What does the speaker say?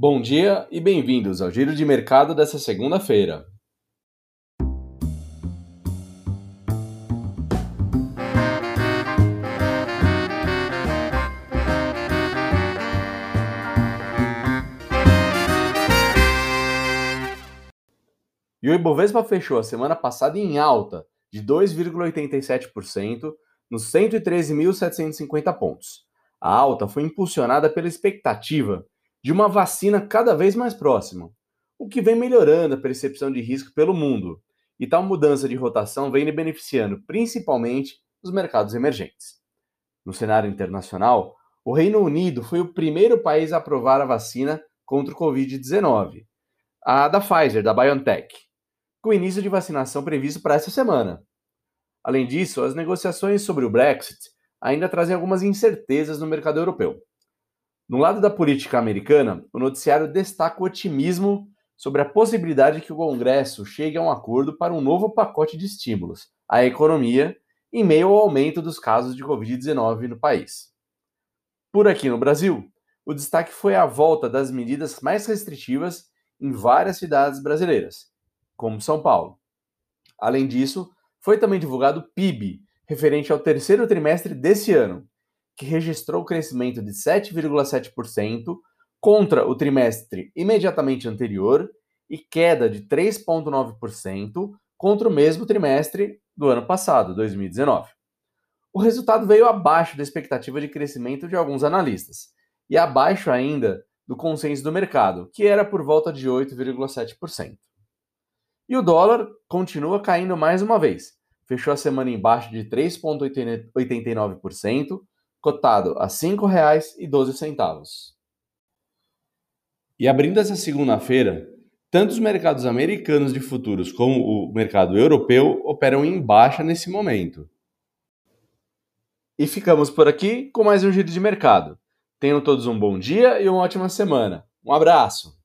Bom dia e bem-vindos ao Giro de Mercado dessa segunda-feira. E o Ibovespa fechou a semana passada em alta de 2,87% nos 113.750 pontos. A alta foi impulsionada pela expectativa de uma vacina cada vez mais próxima, o que vem melhorando a percepção de risco pelo mundo. E tal mudança de rotação vem beneficiando principalmente os mercados emergentes. No cenário internacional, o Reino Unido foi o primeiro país a aprovar a vacina contra o Covid-19, a da Pfizer, da BioNTech, com início de vacinação previsto para essa semana. Além disso, as negociações sobre o Brexit ainda trazem algumas incertezas no mercado europeu. No lado da política americana, o noticiário destaca o otimismo sobre a possibilidade que o Congresso chegue a um acordo para um novo pacote de estímulos à economia em meio ao aumento dos casos de Covid-19 no país. Por aqui no Brasil, o destaque foi a volta das medidas mais restritivas em várias cidades brasileiras, como São Paulo. Além disso, foi também divulgado o PIB, referente ao terceiro trimestre desse ano, que registrou crescimento de 7,7% contra o trimestre imediatamente anterior e queda de 3,9% contra o mesmo trimestre do ano passado, 2019. O resultado veio abaixo da expectativa de crescimento de alguns analistas e abaixo ainda do consenso do mercado, que era por volta de 8,7%. E o dólar continua caindo mais uma vez. Fechou a semana em baixo de 3,89%, cotado a R$ 5,12. E abrindo essa segunda-feira, tanto os mercados americanos de futuros como o mercado europeu operam em baixa nesse momento. E ficamos por aqui com mais um giro de mercado. Tenham todos um bom dia e uma ótima semana. Um abraço!